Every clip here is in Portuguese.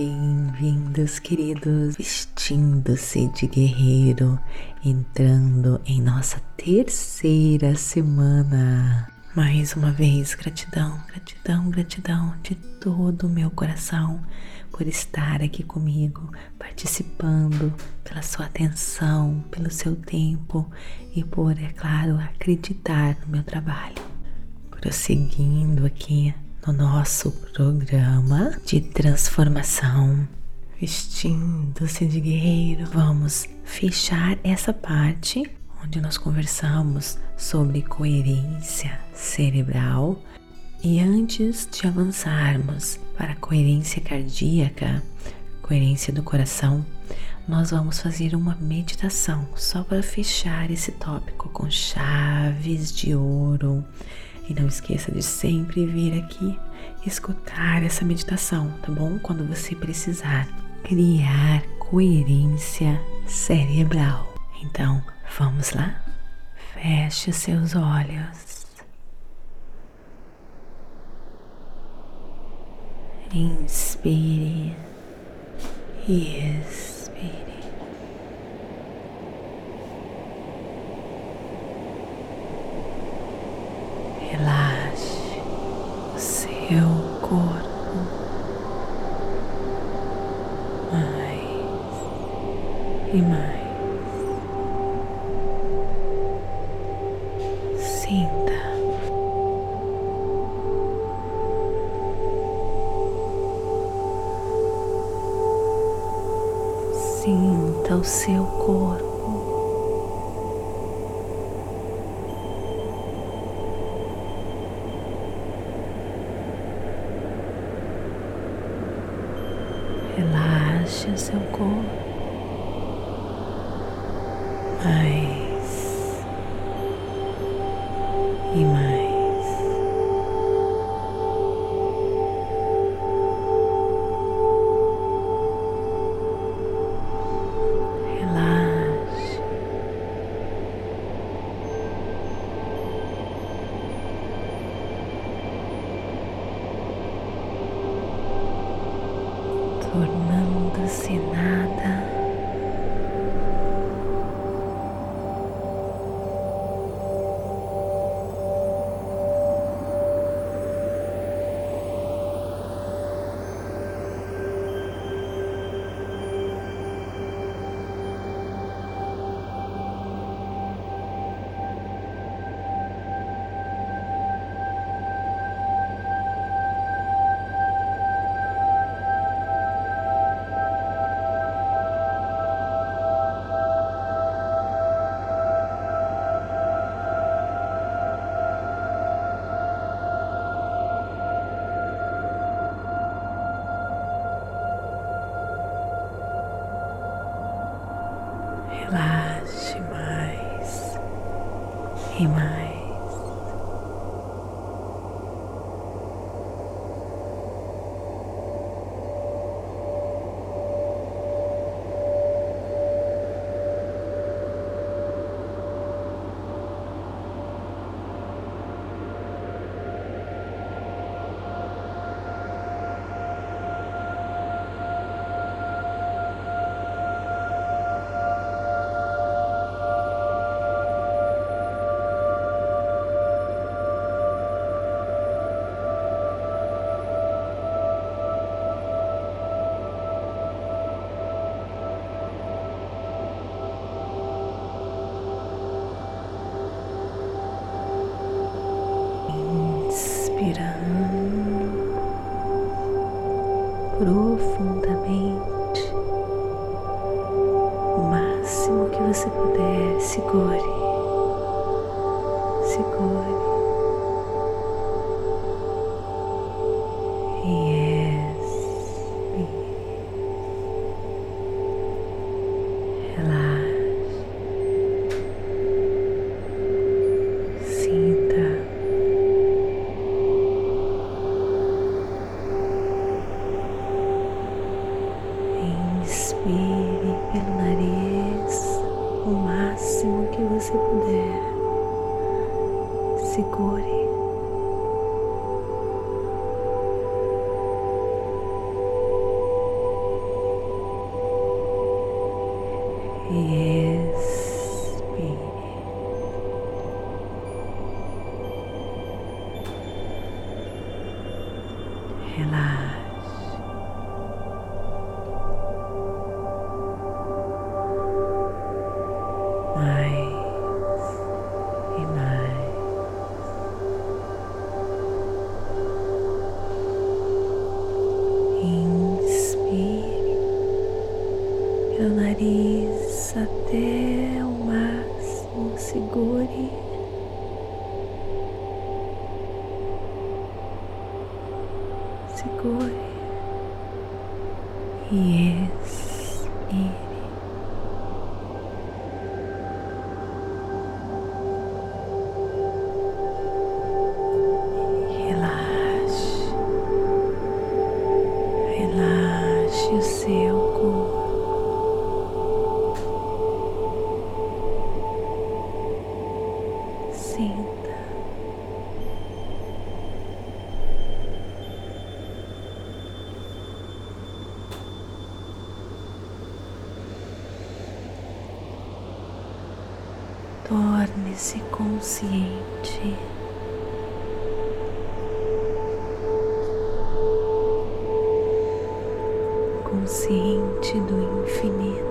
Bem-vindos, queridos, vestindo-se de guerreiro, entrando em nossa terceira semana. Mais uma vez, gratidão, gratidão, gratidão de todo o meu coração por estar aqui comigo, participando, pela sua atenção, pelo seu tempo e por, é claro, acreditar no meu trabalho. Prosseguindo aqui no nosso programa de transformação, vestindo-se de guerreiro, vamos fechar essa parte onde nós conversamos sobre coerência cerebral. E antes de avançarmos para a coerência cardíaca, coerência do coração, nós vamos fazer uma meditação só para fechar esse tópico com chaves de ouro e não esqueça de sempre vir aqui escutar essa meditação, tá bom? Quando você precisar criar coerência cerebral. Então, vamos lá? Feche seus olhos. Inspire e expire. Relaxe o seu corpo mais e mais. Sinta. Sinta o seu corpo. O seu corpo. Mais Inspirando profundamente o máximo que você puder, segure, Inspire pelo nariz o máximo que você puder. Segure. E expire. Torne-se consciente. Consciente do infinito.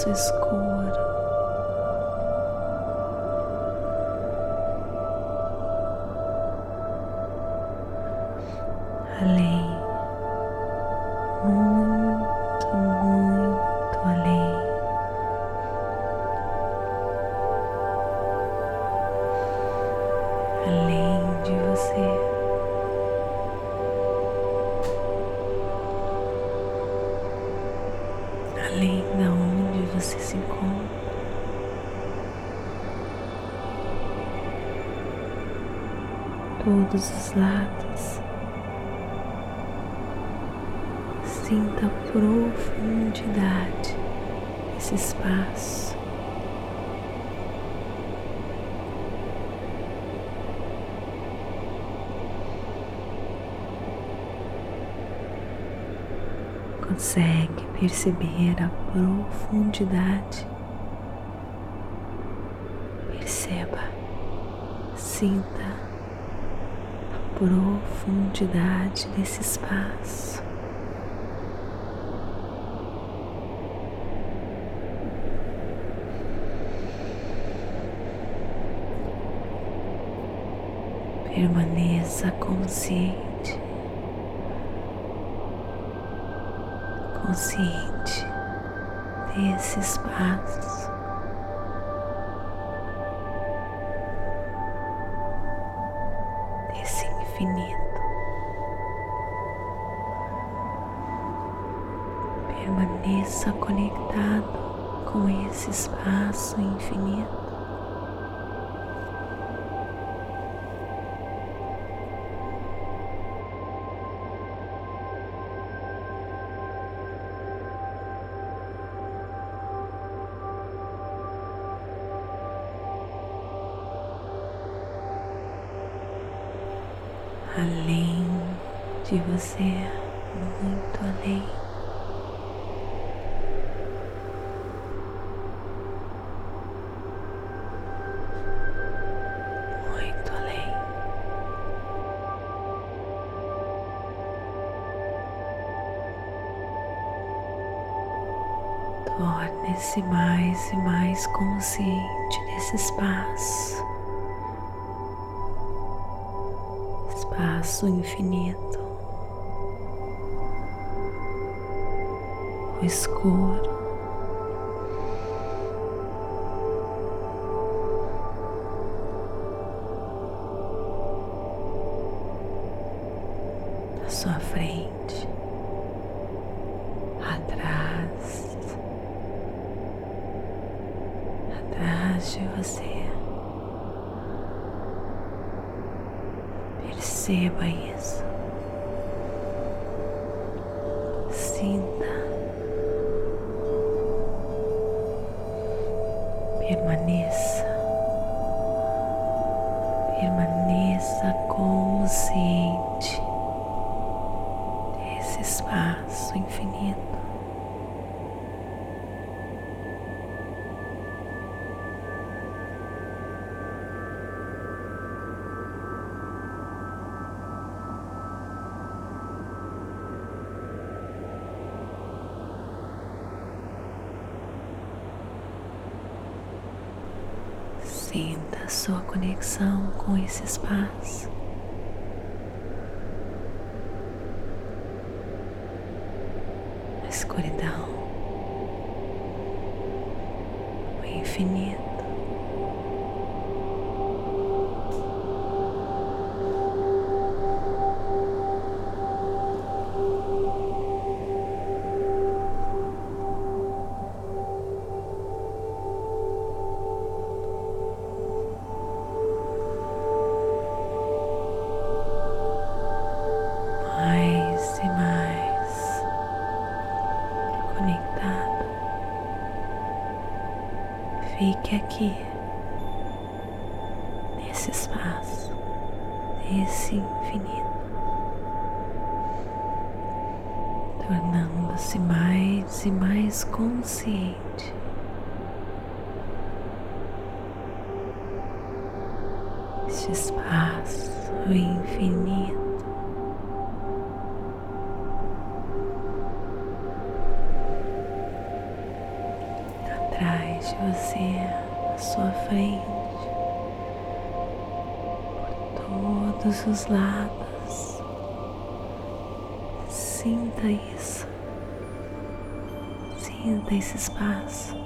Espaço escuro. Além, muito, muito além. Além de você. além da onde você se encontra. Todos os lados. Sinta a profundidade desse espaço. Consegue perceber a profundidade. Perceba, sinta a profundidade desse espaço. Permaneça consciente. Consciente desse espaço. Desse infinito. Permaneça conectado com esse espaço infinito. Além de você, muito além. Muito além. Torne-se mais e mais consciente desse espaço. Espaço infinito, o escuro. Perceba isso. Sinta. Sinta sua conexão com esse espaço. Tornando-se mais e mais consciente. Este espaço infinito. atrás de você, à sua frente, por todos os lados. Sinta isso, sinta esse espaço.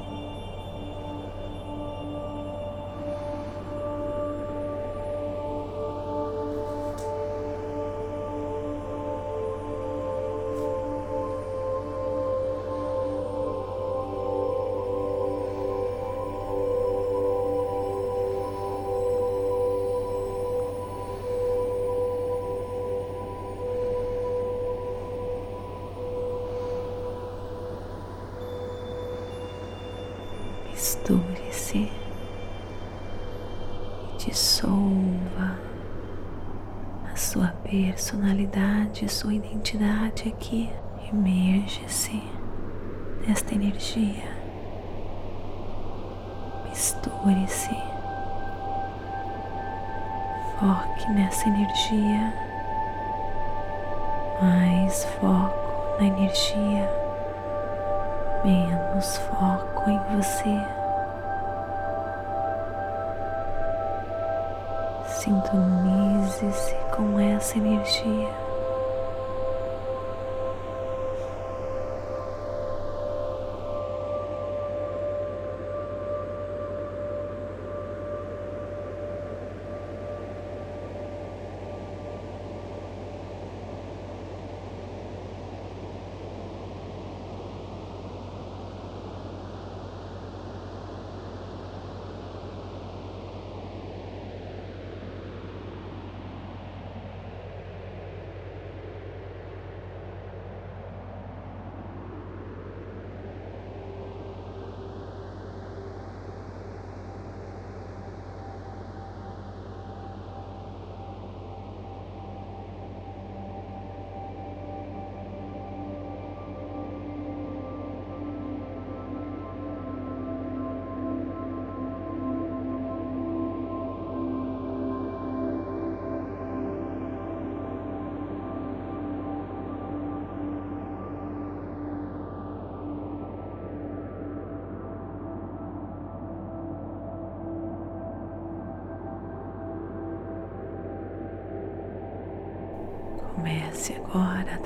Misture-se e dissolva a sua personalidade, sua identidade aqui. Emerge-se nesta energia. Misture-se. Foque nessa energia. Mais foco na energia. Menos foco em você. Sintonize-se com essa energia.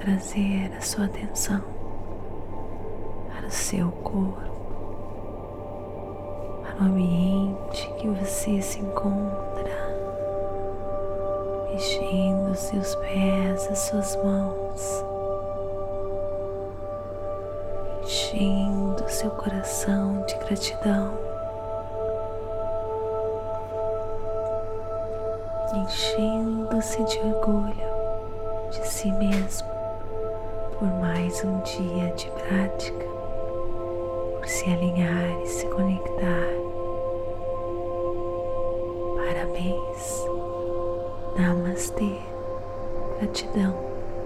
Trazer a sua atenção para o seu corpo, para o ambiente que você se encontra, mexendo os seus pés, as suas mãos, enchendo seu coração de gratidão. enchendo-se de orgulho de si mesmo por mais um dia de prática, por se alinhar e se conectar. Parabéns, Namastê, gratidão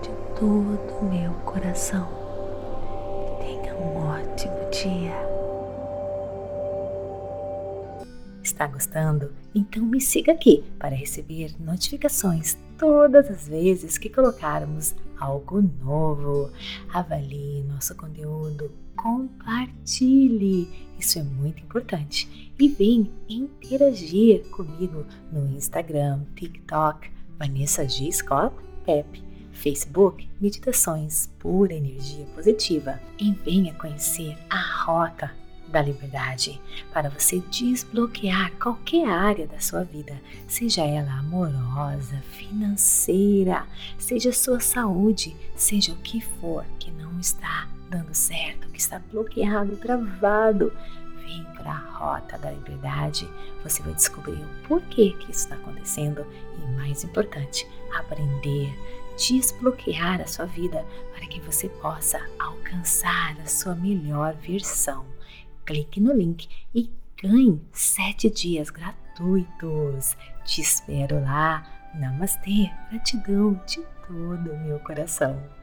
de todo o meu coração. Tenha um ótimo dia. Está gostando? Então me siga aqui para receber notificações todas as vezes que colocarmos algo novo. Avalie nosso conteúdo, compartilhe, isso é muito importante. E vem interagir comigo no Instagram, TikTok, Vanessa G. Scott Pep, Facebook, Meditações Pura Energia Positiva. E venha conhecer a Rota da liberdade para você desbloquear qualquer área da sua vida, seja ela amorosa, financeira, seja sua saúde, seja o que for que não está dando certo, que está bloqueado, travado. Vem para a rota da liberdade, você vai descobrir o porquê que isso está acontecendo e, mais importante, aprender, desbloquear a sua vida para que você possa alcançar a sua melhor versão clique no link e ganhe sete dias gratuitos. Te espero lá. Namastê, gratidão de todo o meu coração.